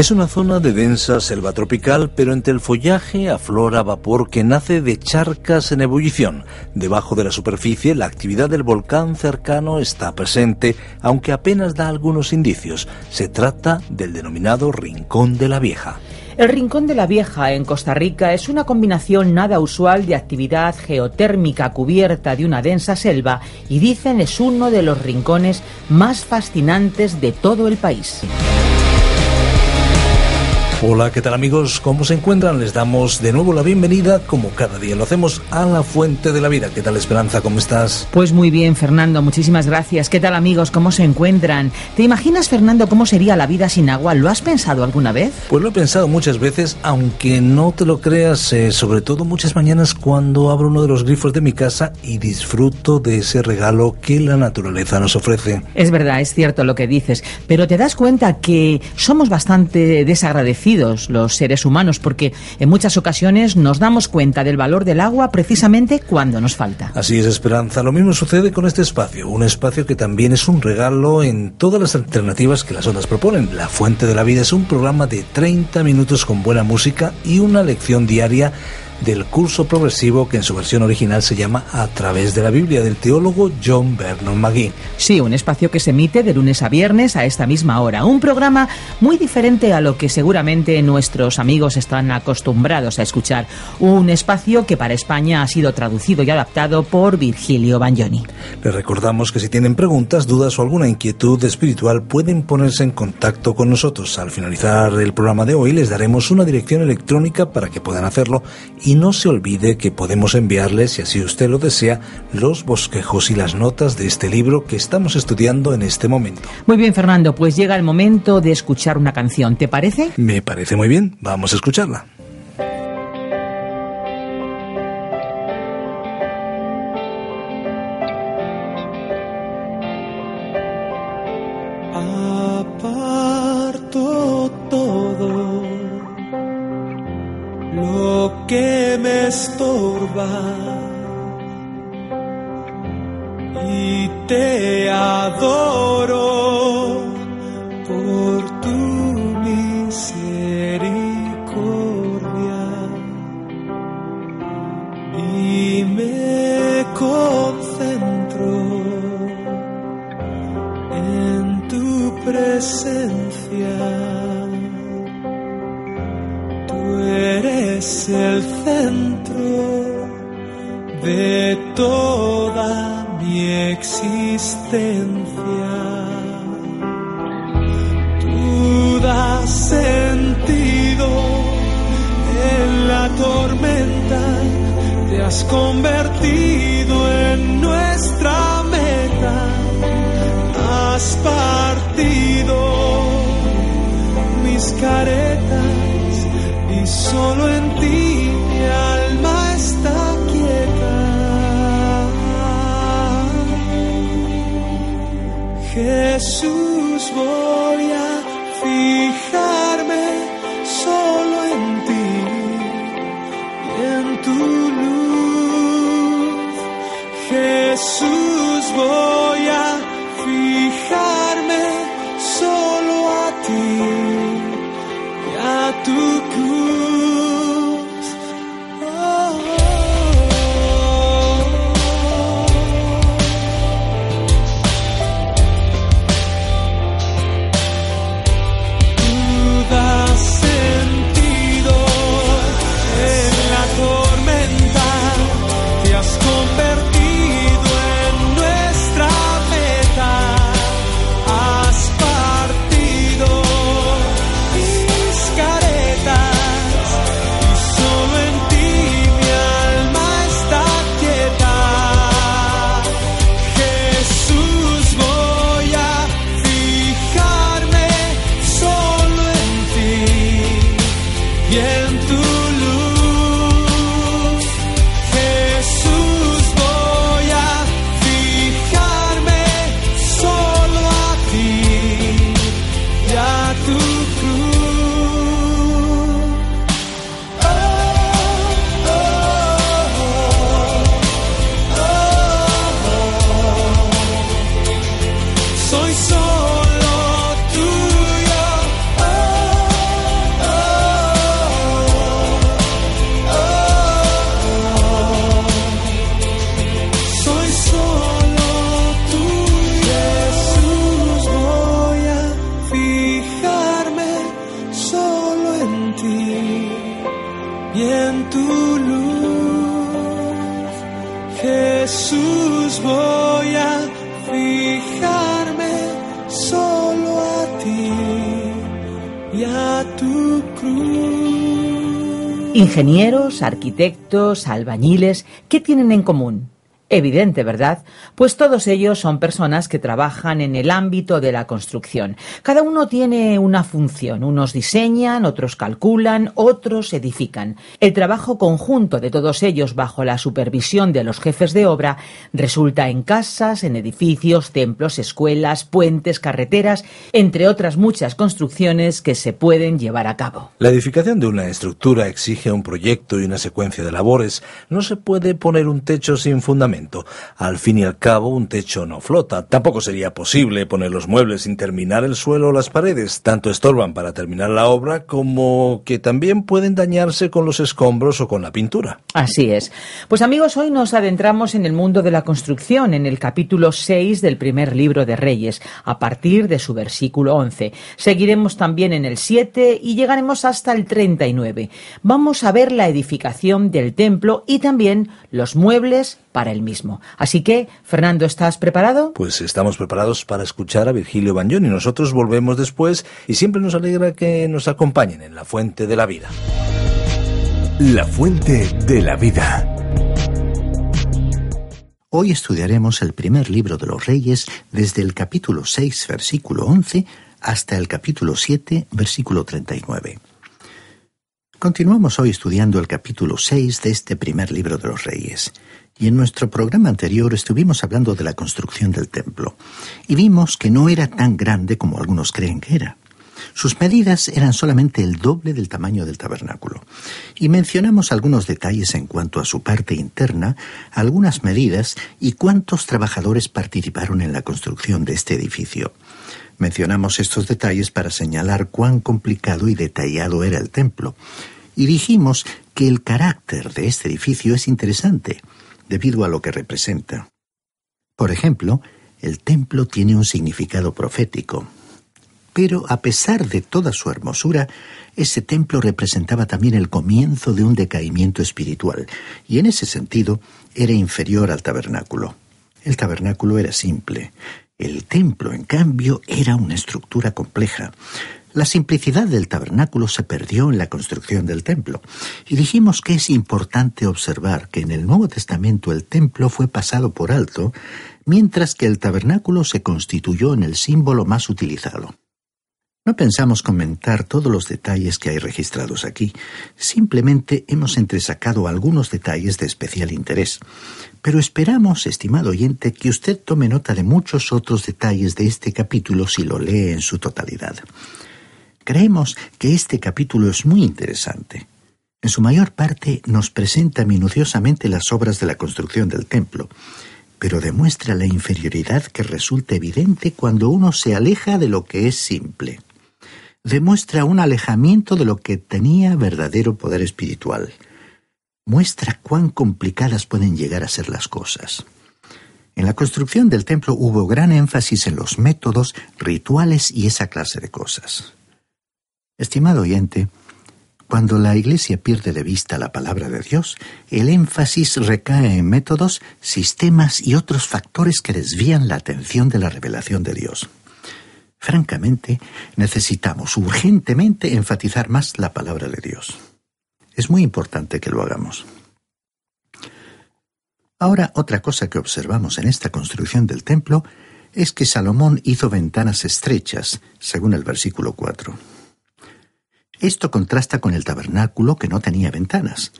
Es una zona de densa selva tropical, pero entre el follaje aflora vapor que nace de charcas en ebullición. Debajo de la superficie, la actividad del volcán cercano está presente, aunque apenas da algunos indicios. Se trata del denominado Rincón de la Vieja. El Rincón de la Vieja en Costa Rica es una combinación nada usual de actividad geotérmica cubierta de una densa selva y dicen es uno de los rincones más fascinantes de todo el país. Hola, ¿qué tal amigos? ¿Cómo se encuentran? Les damos de nuevo la bienvenida, como cada día lo hacemos, a la Fuente de la Vida. ¿Qué tal Esperanza? ¿Cómo estás? Pues muy bien, Fernando, muchísimas gracias. ¿Qué tal amigos? ¿Cómo se encuentran? ¿Te imaginas, Fernando, cómo sería la vida sin agua? ¿Lo has pensado alguna vez? Pues lo he pensado muchas veces, aunque no te lo creas, eh, sobre todo muchas mañanas cuando abro uno de los grifos de mi casa y disfruto de ese regalo que la naturaleza nos ofrece. Es verdad, es cierto lo que dices, pero te das cuenta que somos bastante desagradecidos los seres humanos, porque en muchas ocasiones nos damos cuenta del valor del agua precisamente cuando nos falta. Así es, Esperanza. Lo mismo sucede con este espacio, un espacio que también es un regalo en todas las alternativas que las ondas proponen. La Fuente de la Vida es un programa de 30 minutos con buena música y una lección diaria del curso progresivo que en su versión original se llama A través de la Biblia del teólogo John Vernon McGee. Sí, un espacio que se emite de lunes a viernes a esta misma hora. Un programa muy diferente a lo que seguramente nuestros amigos están acostumbrados a escuchar. Un espacio que para España ha sido traducido y adaptado por Virgilio Bagnoni. Les recordamos que si tienen preguntas, dudas o alguna inquietud espiritual pueden ponerse en contacto con nosotros. Al finalizar el programa de hoy les daremos una dirección electrónica para que puedan hacerlo y no se olvide que podemos enviarles, si así usted lo desea, los bosquejos y las notas de este libro que estamos estudiando en este momento. Muy bien, Fernando, pues llega el momento de escuchar una canción, ¿te parece? Me parece muy bien, vamos a escucharla. Y te adoro has convertido en nuestra meta, has partido mis caretas y solo en Ingenieros, arquitectos, albañiles, ¿qué tienen en común? Evidente, ¿verdad? Pues todos ellos son personas que trabajan en el ámbito de la construcción. Cada uno tiene una función. Unos diseñan, otros calculan, otros edifican. El trabajo conjunto de todos ellos bajo la supervisión de los jefes de obra resulta en casas, en edificios, templos, escuelas, puentes, carreteras, entre otras muchas construcciones que se pueden llevar a cabo. La edificación de una estructura exige un proyecto y una secuencia de labores. No se puede poner un techo sin fundamento. Al fin y al cabo, un techo no flota. Tampoco sería posible poner los muebles sin terminar el suelo o las paredes. Tanto estorban para terminar la obra como que también pueden dañarse con los escombros o con la pintura. Así es. Pues amigos, hoy nos adentramos en el mundo de la construcción, en el capítulo 6 del primer libro de Reyes, a partir de su versículo 11. Seguiremos también en el 7 y llegaremos hasta el 39. Vamos a ver la edificación del templo y también los muebles para el mismo. Así que, Fernando, ¿estás preparado? Pues estamos preparados para escuchar a Virgilio Bagnoni. Nosotros volvemos después y siempre nos alegra que nos acompañen en la Fuente de la Vida. La Fuente de la Vida. Hoy estudiaremos el primer libro de los Reyes desde el capítulo 6, versículo 11, hasta el capítulo 7, versículo 39. Continuamos hoy estudiando el capítulo 6 de este primer libro de los Reyes. Y en nuestro programa anterior estuvimos hablando de la construcción del templo, y vimos que no era tan grande como algunos creen que era. Sus medidas eran solamente el doble del tamaño del tabernáculo. Y mencionamos algunos detalles en cuanto a su parte interna, algunas medidas y cuántos trabajadores participaron en la construcción de este edificio. Mencionamos estos detalles para señalar cuán complicado y detallado era el templo. Y dijimos que el carácter de este edificio es interesante debido a lo que representa. Por ejemplo, el templo tiene un significado profético. Pero a pesar de toda su hermosura, ese templo representaba también el comienzo de un decaimiento espiritual, y en ese sentido era inferior al tabernáculo. El tabernáculo era simple. El templo, en cambio, era una estructura compleja. La simplicidad del tabernáculo se perdió en la construcción del templo, y dijimos que es importante observar que en el Nuevo Testamento el templo fue pasado por alto, mientras que el tabernáculo se constituyó en el símbolo más utilizado. No pensamos comentar todos los detalles que hay registrados aquí, simplemente hemos entresacado algunos detalles de especial interés. Pero esperamos, estimado oyente, que usted tome nota de muchos otros detalles de este capítulo si lo lee en su totalidad. Creemos que este capítulo es muy interesante. En su mayor parte nos presenta minuciosamente las obras de la construcción del templo, pero demuestra la inferioridad que resulta evidente cuando uno se aleja de lo que es simple. Demuestra un alejamiento de lo que tenía verdadero poder espiritual. Muestra cuán complicadas pueden llegar a ser las cosas. En la construcción del templo hubo gran énfasis en los métodos, rituales y esa clase de cosas. Estimado oyente, cuando la Iglesia pierde de vista la palabra de Dios, el énfasis recae en métodos, sistemas y otros factores que desvían la atención de la revelación de Dios. Francamente, necesitamos urgentemente enfatizar más la palabra de Dios. Es muy importante que lo hagamos. Ahora, otra cosa que observamos en esta construcción del templo es que Salomón hizo ventanas estrechas, según el versículo 4. Esto contrasta con el tabernáculo que no tenía ventanas.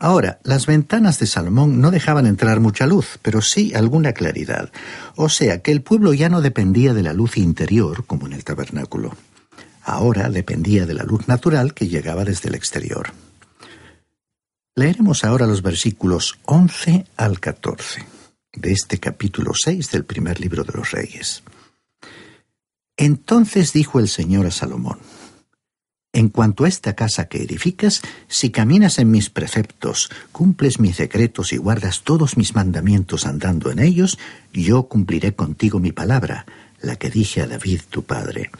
Ahora, las ventanas de Salomón no dejaban entrar mucha luz, pero sí alguna claridad. O sea que el pueblo ya no dependía de la luz interior como en el tabernáculo. Ahora dependía de la luz natural que llegaba desde el exterior. Leeremos ahora los versículos 11 al 14 de este capítulo 6 del primer libro de los Reyes. Entonces dijo el Señor a Salomón, en cuanto a esta casa que edificas, si caminas en mis preceptos, cumples mis secretos y guardas todos mis mandamientos andando en ellos, yo cumpliré contigo mi palabra, la que dije a David tu padre.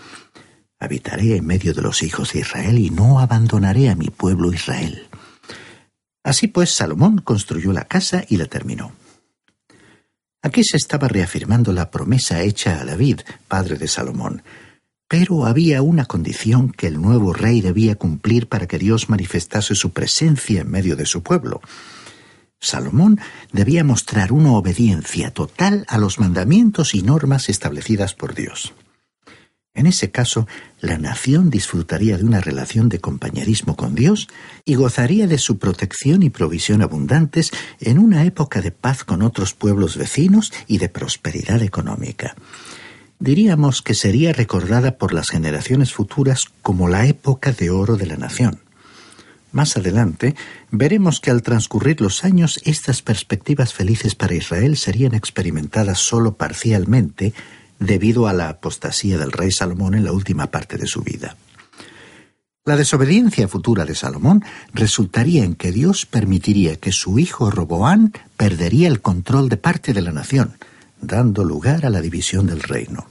Habitaré en medio de los hijos de Israel y no abandonaré a mi pueblo Israel. Así pues, Salomón construyó la casa y la terminó. Aquí se estaba reafirmando la promesa hecha a David, padre de Salomón. Pero había una condición que el nuevo rey debía cumplir para que Dios manifestase su presencia en medio de su pueblo. Salomón debía mostrar una obediencia total a los mandamientos y normas establecidas por Dios. En ese caso, la nación disfrutaría de una relación de compañerismo con Dios y gozaría de su protección y provisión abundantes en una época de paz con otros pueblos vecinos y de prosperidad económica. Diríamos que sería recordada por las generaciones futuras como la época de oro de la nación. Más adelante, veremos que al transcurrir los años estas perspectivas felices para Israel serían experimentadas solo parcialmente debido a la apostasía del rey Salomón en la última parte de su vida. La desobediencia futura de Salomón resultaría en que Dios permitiría que su hijo Roboán perdería el control de parte de la nación, dando lugar a la división del reino.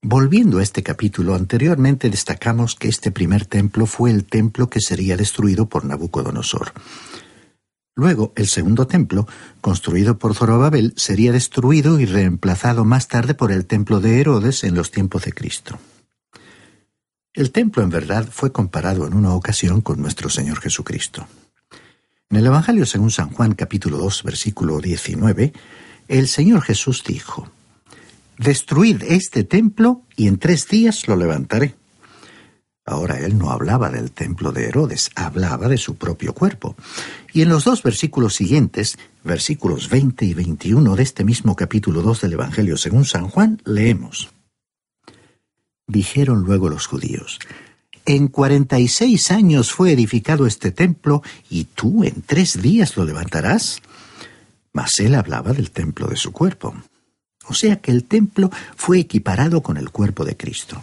Volviendo a este capítulo, anteriormente destacamos que este primer templo fue el templo que sería destruido por Nabucodonosor. Luego, el segundo templo, construido por Zorobabel, sería destruido y reemplazado más tarde por el templo de Herodes en los tiempos de Cristo. El templo, en verdad, fue comparado en una ocasión con nuestro Señor Jesucristo. En el Evangelio según San Juan capítulo 2 versículo 19, el Señor Jesús dijo, Destruid este templo y en tres días lo levantaré. Ahora él no hablaba del templo de Herodes, hablaba de su propio cuerpo. Y en los dos versículos siguientes, versículos 20 y 21 de este mismo capítulo 2 del Evangelio según San Juan, leemos. Dijeron luego los judíos, en cuarenta y seis años fue edificado este templo, y tú en tres días lo levantarás. Mas él hablaba del templo de su cuerpo. O sea que el templo fue equiparado con el cuerpo de Cristo.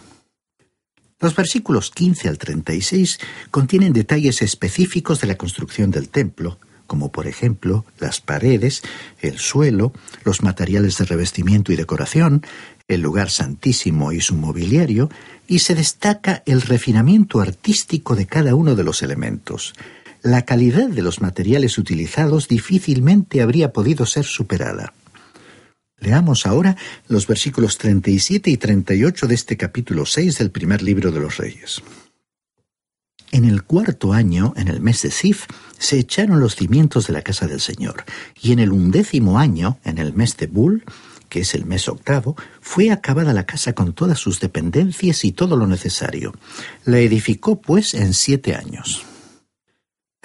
Los versículos 15 al 36 contienen detalles específicos de la construcción del templo, como por ejemplo las paredes, el suelo, los materiales de revestimiento y decoración, el lugar santísimo y su mobiliario, y se destaca el refinamiento artístico de cada uno de los elementos. La calidad de los materiales utilizados difícilmente habría podido ser superada. Leamos ahora los versículos 37 y 38 de este capítulo 6 del primer libro de los Reyes. En el cuarto año, en el mes de Sif, se echaron los cimientos de la casa del Señor, y en el undécimo año, en el mes de Bul, que es el mes octavo, fue acabada la casa con todas sus dependencias y todo lo necesario. La edificó, pues, en siete años.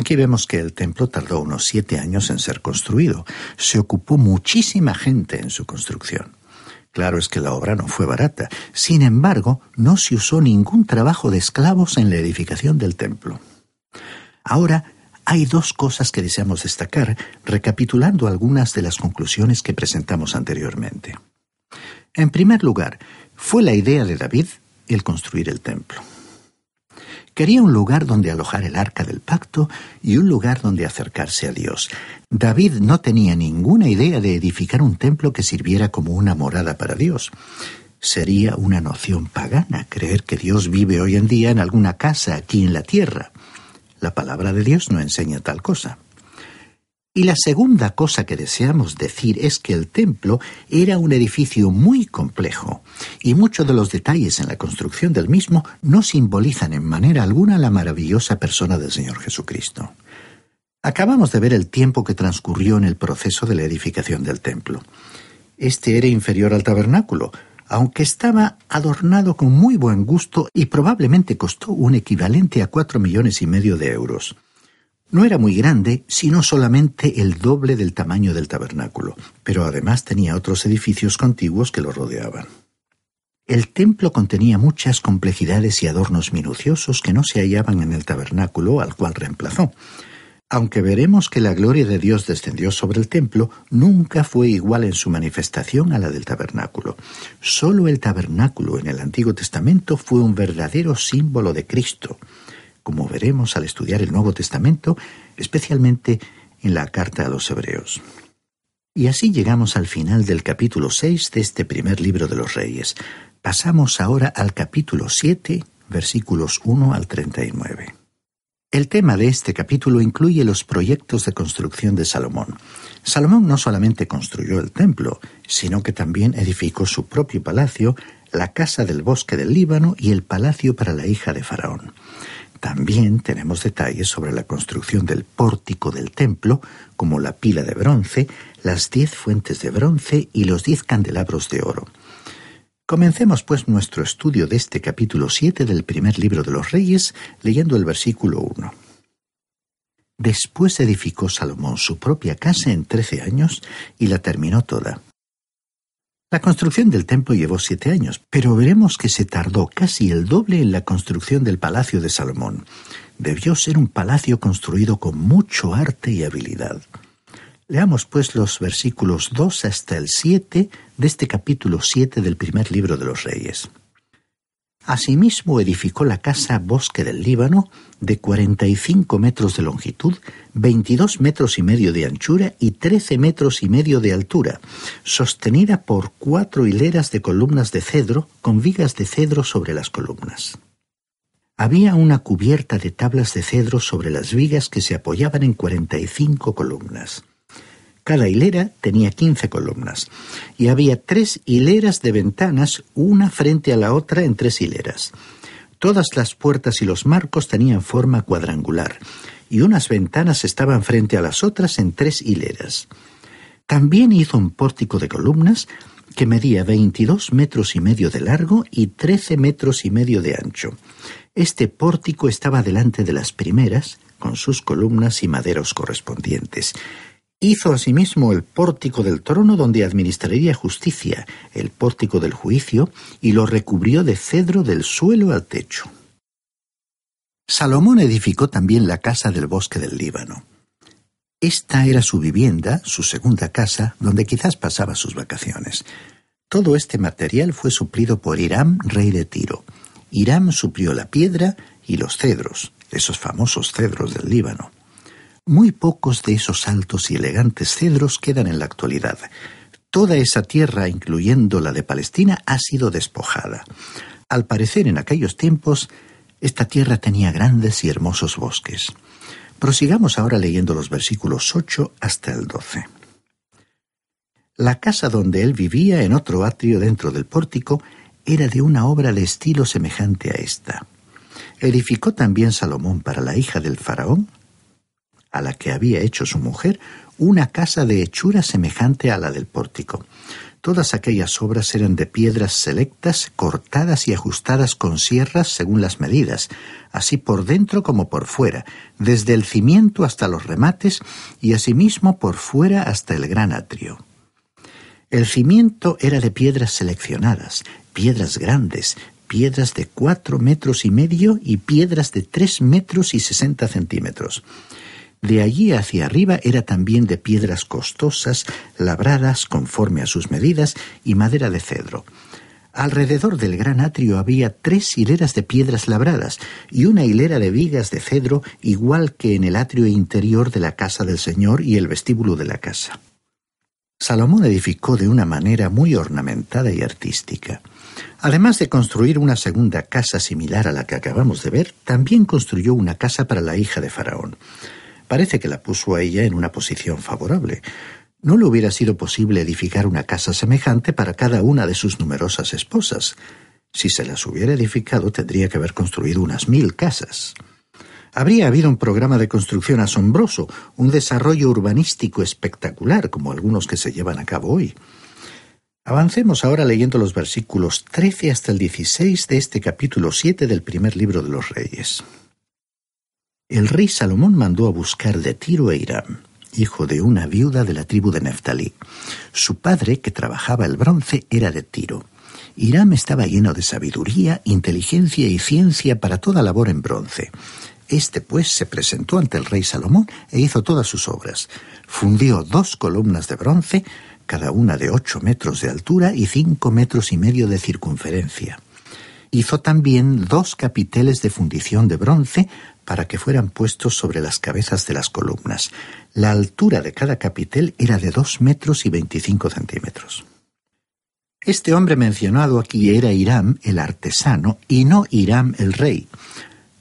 Aquí vemos que el templo tardó unos siete años en ser construido. Se ocupó muchísima gente en su construcción. Claro es que la obra no fue barata. Sin embargo, no se usó ningún trabajo de esclavos en la edificación del templo. Ahora, hay dos cosas que deseamos destacar, recapitulando algunas de las conclusiones que presentamos anteriormente. En primer lugar, fue la idea de David el construir el templo. Quería un lugar donde alojar el arca del pacto y un lugar donde acercarse a Dios. David no tenía ninguna idea de edificar un templo que sirviera como una morada para Dios. Sería una noción pagana creer que Dios vive hoy en día en alguna casa aquí en la tierra. La palabra de Dios no enseña tal cosa. Y la segunda cosa que deseamos decir es que el templo era un edificio muy complejo, y muchos de los detalles en la construcción del mismo no simbolizan en manera alguna la maravillosa persona del Señor Jesucristo. Acabamos de ver el tiempo que transcurrió en el proceso de la edificación del templo. Este era inferior al tabernáculo, aunque estaba adornado con muy buen gusto y probablemente costó un equivalente a cuatro millones y medio de euros. No era muy grande, sino solamente el doble del tamaño del tabernáculo, pero además tenía otros edificios contiguos que lo rodeaban. El templo contenía muchas complejidades y adornos minuciosos que no se hallaban en el tabernáculo al cual reemplazó. Aunque veremos que la gloria de Dios descendió sobre el templo, nunca fue igual en su manifestación a la del tabernáculo. Solo el tabernáculo en el Antiguo Testamento fue un verdadero símbolo de Cristo como veremos al estudiar el Nuevo Testamento, especialmente en la carta a los Hebreos. Y así llegamos al final del capítulo 6 de este primer libro de los Reyes. Pasamos ahora al capítulo 7, versículos 1 al 39. El tema de este capítulo incluye los proyectos de construcción de Salomón. Salomón no solamente construyó el templo, sino que también edificó su propio palacio, la casa del bosque del Líbano y el palacio para la hija de Faraón. También tenemos detalles sobre la construcción del pórtico del templo, como la pila de bronce, las diez fuentes de bronce y los diez candelabros de oro. Comencemos pues nuestro estudio de este capítulo 7 del primer libro de los Reyes, leyendo el versículo 1. Después edificó Salomón su propia casa en trece años y la terminó toda. La construcción del templo llevó siete años, pero veremos que se tardó casi el doble en la construcción del palacio de Salomón. Debió ser un palacio construido con mucho arte y habilidad. Leamos pues los versículos 2 hasta el 7 de este capítulo 7 del primer libro de los Reyes. Asimismo edificó la casa Bosque del Líbano, de 45 metros de longitud, 22 metros y medio de anchura y 13 metros y medio de altura, sostenida por cuatro hileras de columnas de cedro con vigas de cedro sobre las columnas. Había una cubierta de tablas de cedro sobre las vigas que se apoyaban en 45 columnas. Cada hilera tenía quince columnas y había tres hileras de ventanas, una frente a la otra en tres hileras. Todas las puertas y los marcos tenían forma cuadrangular y unas ventanas estaban frente a las otras en tres hileras. También hizo un pórtico de columnas que medía veintidós metros y medio de largo y trece metros y medio de ancho. Este pórtico estaba delante de las primeras, con sus columnas y maderos correspondientes. Hizo asimismo el pórtico del trono donde administraría justicia, el pórtico del juicio, y lo recubrió de cedro del suelo al techo. Salomón edificó también la casa del bosque del Líbano. Esta era su vivienda, su segunda casa, donde quizás pasaba sus vacaciones. Todo este material fue suplido por Hiram, rey de Tiro. Hiram suplió la piedra y los cedros, esos famosos cedros del Líbano. Muy pocos de esos altos y elegantes cedros quedan en la actualidad. Toda esa tierra, incluyendo la de Palestina, ha sido despojada. Al parecer, en aquellos tiempos, esta tierra tenía grandes y hermosos bosques. Prosigamos ahora leyendo los versículos 8 hasta el 12. La casa donde él vivía, en otro atrio dentro del pórtico, era de una obra de estilo semejante a esta. Edificó también Salomón para la hija del faraón a la que había hecho su mujer una casa de hechura semejante a la del pórtico. Todas aquellas obras eran de piedras selectas, cortadas y ajustadas con sierras según las medidas, así por dentro como por fuera, desde el cimiento hasta los remates y asimismo por fuera hasta el gran atrio. El cimiento era de piedras seleccionadas, piedras grandes, piedras de cuatro metros y medio y piedras de tres metros y sesenta centímetros. De allí hacia arriba era también de piedras costosas, labradas conforme a sus medidas y madera de cedro. Alrededor del gran atrio había tres hileras de piedras labradas y una hilera de vigas de cedro igual que en el atrio interior de la casa del Señor y el vestíbulo de la casa. Salomón edificó de una manera muy ornamentada y artística. Además de construir una segunda casa similar a la que acabamos de ver, también construyó una casa para la hija de Faraón. Parece que la puso a ella en una posición favorable. No le hubiera sido posible edificar una casa semejante para cada una de sus numerosas esposas. Si se las hubiera edificado, tendría que haber construido unas mil casas. Habría habido un programa de construcción asombroso, un desarrollo urbanístico espectacular, como algunos que se llevan a cabo hoy. Avancemos ahora leyendo los versículos 13 hasta el 16 de este capítulo 7 del primer libro de los Reyes el rey Salomón mandó a buscar de Tiro a Hiram, hijo de una viuda de la tribu de Neftalí. Su padre, que trabajaba el bronce, era de Tiro. Hiram estaba lleno de sabiduría, inteligencia y ciencia para toda labor en bronce. Este, pues, se presentó ante el rey Salomón e hizo todas sus obras. Fundió dos columnas de bronce, cada una de ocho metros de altura y cinco metros y medio de circunferencia. Hizo también dos capiteles de fundición de bronce para que fueran puestos sobre las cabezas de las columnas. La altura de cada capitel era de dos metros y veinticinco centímetros. Este hombre mencionado aquí era Hiram el artesano y no Hiram el rey.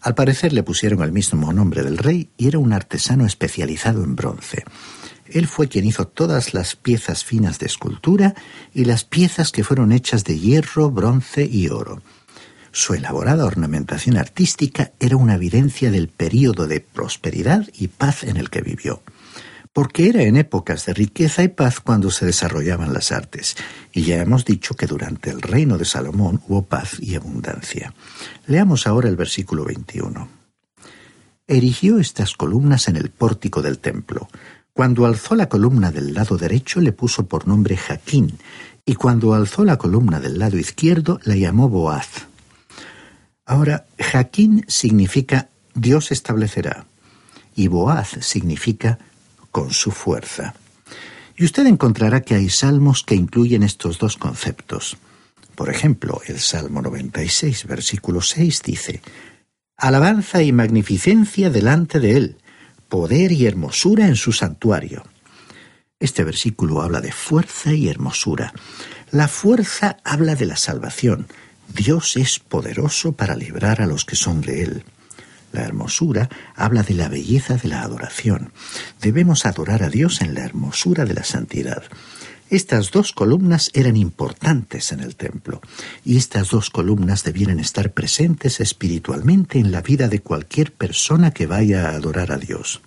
Al parecer le pusieron el mismo nombre del rey y era un artesano especializado en bronce. Él fue quien hizo todas las piezas finas de escultura y las piezas que fueron hechas de hierro, bronce y oro. Su elaborada ornamentación artística era una evidencia del período de prosperidad y paz en el que vivió porque era en épocas de riqueza y paz cuando se desarrollaban las artes, y ya hemos dicho que durante el reino de Salomón hubo paz y abundancia. Leamos ahora el versículo 21. Erigió estas columnas en el pórtico del templo. Cuando alzó la columna del lado derecho le puso por nombre Jaquín, y cuando alzó la columna del lado izquierdo la llamó Boaz. Ahora, Jaquín significa Dios establecerá, y Boaz significa con su fuerza. Y usted encontrará que hay salmos que incluyen estos dos conceptos. Por ejemplo, el Salmo 96, versículo 6 dice, Alabanza y magnificencia delante de Él, poder y hermosura en su santuario. Este versículo habla de fuerza y hermosura. La fuerza habla de la salvación. Dios es poderoso para librar a los que son de Él. La hermosura habla de la belleza de la adoración. Debemos adorar a Dios en la hermosura de la santidad. Estas dos columnas eran importantes en el templo, y estas dos columnas debieran estar presentes espiritualmente en la vida de cualquier persona que vaya a adorar a Dios.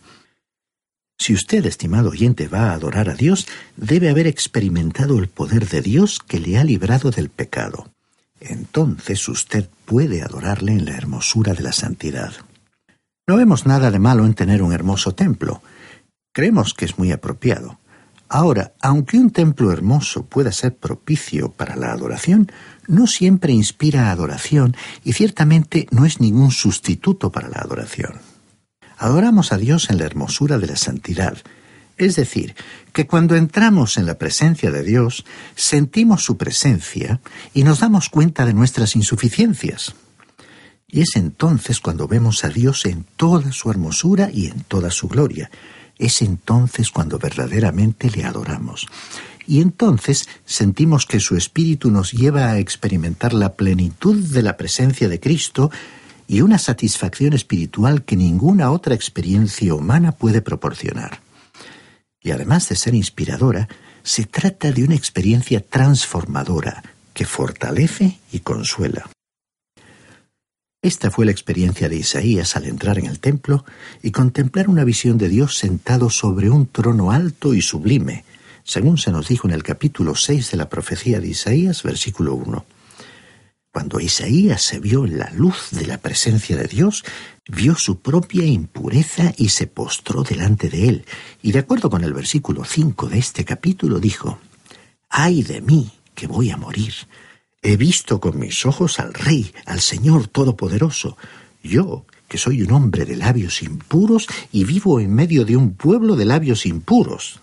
Si usted, estimado oyente, va a adorar a Dios, debe haber experimentado el poder de Dios que le ha librado del pecado. Entonces usted puede adorarle en la hermosura de la santidad. No vemos nada de malo en tener un hermoso templo. Creemos que es muy apropiado. Ahora, aunque un templo hermoso pueda ser propicio para la adoración, no siempre inspira adoración y ciertamente no es ningún sustituto para la adoración. Adoramos a Dios en la hermosura de la santidad, es decir, que cuando entramos en la presencia de Dios, sentimos su presencia y nos damos cuenta de nuestras insuficiencias. Y es entonces cuando vemos a Dios en toda su hermosura y en toda su gloria. Es entonces cuando verdaderamente le adoramos. Y entonces sentimos que su Espíritu nos lleva a experimentar la plenitud de la presencia de Cristo y una satisfacción espiritual que ninguna otra experiencia humana puede proporcionar. Y además de ser inspiradora, se trata de una experiencia transformadora que fortalece y consuela. Esta fue la experiencia de Isaías al entrar en el templo y contemplar una visión de Dios sentado sobre un trono alto y sublime, según se nos dijo en el capítulo 6 de la profecía de Isaías, versículo 1. Cuando Isaías se vio en la luz de la presencia de Dios, vio su propia impureza y se postró delante de él, y de acuerdo con el versículo 5 de este capítulo dijo, ¡Ay de mí, que voy a morir! He visto con mis ojos al Rey, al Señor Todopoderoso. Yo, que soy un hombre de labios impuros y vivo en medio de un pueblo de labios impuros.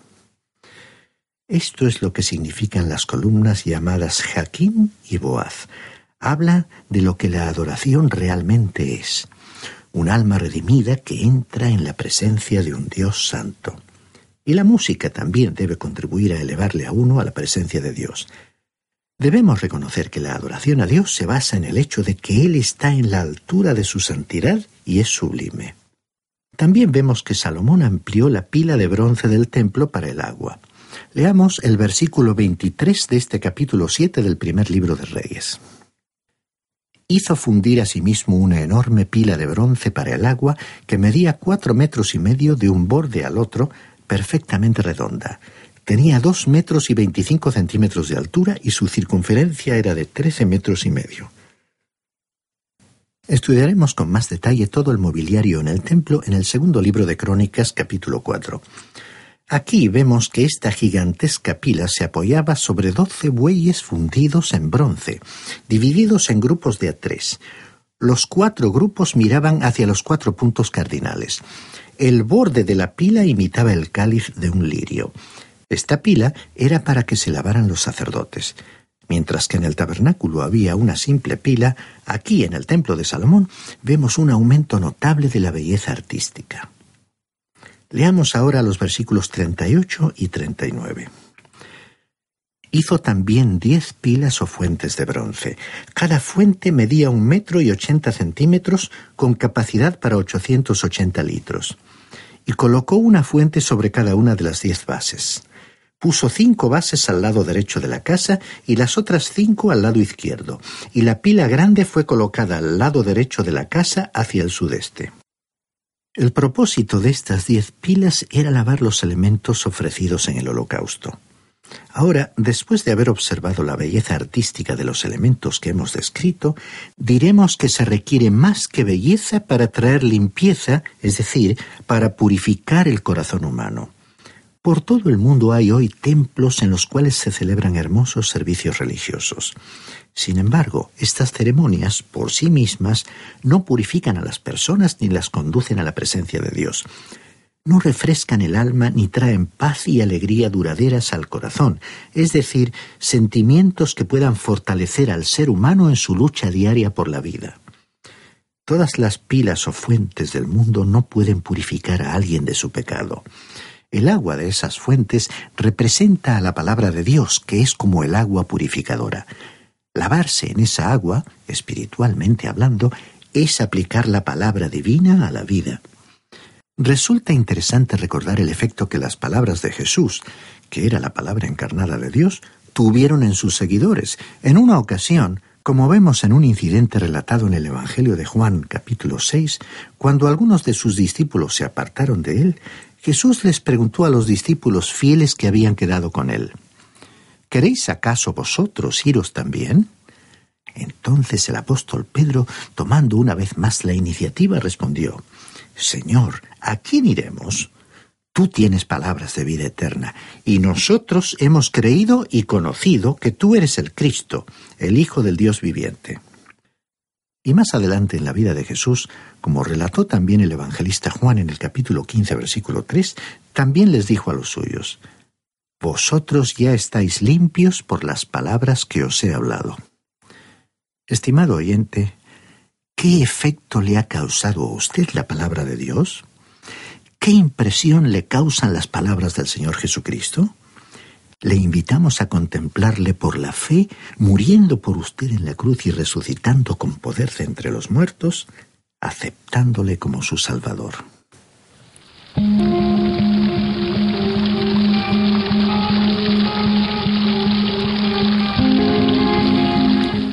Esto es lo que significan las columnas llamadas Jaquín y Boaz. Habla de lo que la adoración realmente es. Un alma redimida que entra en la presencia de un Dios santo. Y la música también debe contribuir a elevarle a uno a la presencia de Dios. Debemos reconocer que la adoración a Dios se basa en el hecho de que Él está en la altura de su santidad y es sublime. También vemos que Salomón amplió la pila de bronce del templo para el agua. Leamos el versículo 23 de este capítulo 7 del primer libro de Reyes. Hizo fundir asimismo una enorme pila de bronce para el agua que medía cuatro metros y medio de un borde al otro, perfectamente redonda Tenía dos metros y veinticinco centímetros de altura y su circunferencia era de trece metros y medio. Estudiaremos con más detalle todo el mobiliario en el templo en el segundo libro de Crónicas capítulo 4. Aquí vemos que esta gigantesca pila se apoyaba sobre doce bueyes fundidos en bronce, divididos en grupos de a tres. Los cuatro grupos miraban hacia los cuatro puntos cardinales. El borde de la pila imitaba el cáliz de un lirio. Esta pila era para que se lavaran los sacerdotes. Mientras que en el tabernáculo había una simple pila, aquí en el templo de Salomón vemos un aumento notable de la belleza artística. Leamos ahora los versículos 38 y 39. Hizo también diez pilas o fuentes de bronce. Cada fuente medía un metro y ochenta centímetros con capacidad para 880 litros. Y colocó una fuente sobre cada una de las diez bases. Puso cinco bases al lado derecho de la casa y las otras cinco al lado izquierdo, y la pila grande fue colocada al lado derecho de la casa hacia el sudeste. El propósito de estas diez pilas era lavar los elementos ofrecidos en el holocausto. Ahora, después de haber observado la belleza artística de los elementos que hemos descrito, diremos que se requiere más que belleza para traer limpieza, es decir, para purificar el corazón humano. Por todo el mundo hay hoy templos en los cuales se celebran hermosos servicios religiosos. Sin embargo, estas ceremonias, por sí mismas, no purifican a las personas ni las conducen a la presencia de Dios no refrescan el alma ni traen paz y alegría duraderas al corazón, es decir, sentimientos que puedan fortalecer al ser humano en su lucha diaria por la vida. Todas las pilas o fuentes del mundo no pueden purificar a alguien de su pecado. El agua de esas fuentes representa a la palabra de Dios, que es como el agua purificadora. Lavarse en esa agua, espiritualmente hablando, es aplicar la palabra divina a la vida. Resulta interesante recordar el efecto que las palabras de Jesús, que era la palabra encarnada de Dios, tuvieron en sus seguidores. En una ocasión, como vemos en un incidente relatado en el Evangelio de Juan capítulo 6, cuando algunos de sus discípulos se apartaron de él, Jesús les preguntó a los discípulos fieles que habían quedado con él, ¿Queréis acaso vosotros iros también? Entonces el apóstol Pedro, tomando una vez más la iniciativa, respondió, Señor, ¿a quién iremos? Tú tienes palabras de vida eterna, y nosotros hemos creído y conocido que tú eres el Cristo, el Hijo del Dios viviente. Y más adelante en la vida de Jesús, como relató también el evangelista Juan en el capítulo 15, versículo 3, también les dijo a los suyos, Vosotros ya estáis limpios por las palabras que os he hablado. Estimado oyente, ¿Qué efecto le ha causado a usted la palabra de Dios? ¿Qué impresión le causan las palabras del Señor Jesucristo? Le invitamos a contemplarle por la fe, muriendo por usted en la cruz y resucitando con poder de entre los muertos, aceptándole como su Salvador.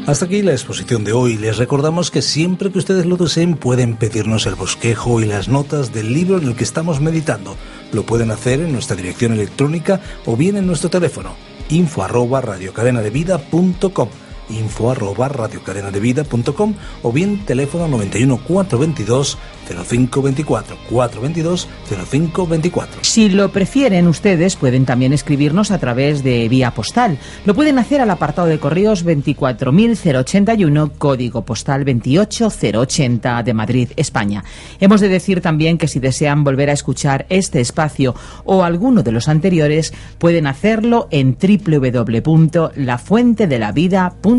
Hasta aquí la exposición de hoy. Les recordamos que siempre que ustedes lo deseen pueden pedirnos el bosquejo y las notas del libro en el que estamos meditando. Lo pueden hacer en nuestra dirección electrónica o bien en nuestro teléfono info arroba radiocadenadevida.com info arroba radiocadenadevida.com o bien teléfono 91 422 0524 422 0524. Si lo prefieren ustedes, pueden también escribirnos a través de vía postal. Lo pueden hacer al apartado de correos 24081, código postal 28080 de Madrid, España. Hemos de decir también que si desean volver a escuchar este espacio o alguno de los anteriores, pueden hacerlo en www.lafuentedelavida.com.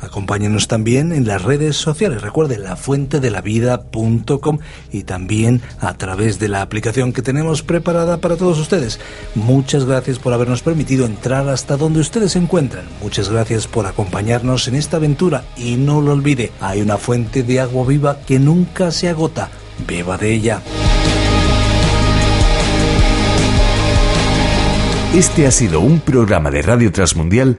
Acompáñenos también en las redes sociales. Recuerden, lafuentedelavida.com y también a través de la aplicación que tenemos preparada para todos ustedes. Muchas gracias por habernos permitido entrar hasta donde ustedes se encuentran. Muchas gracias por acompañarnos en esta aventura y no lo olvide, hay una fuente de agua viva que nunca se agota. Beba de ella. Este ha sido un programa de Radio Transmundial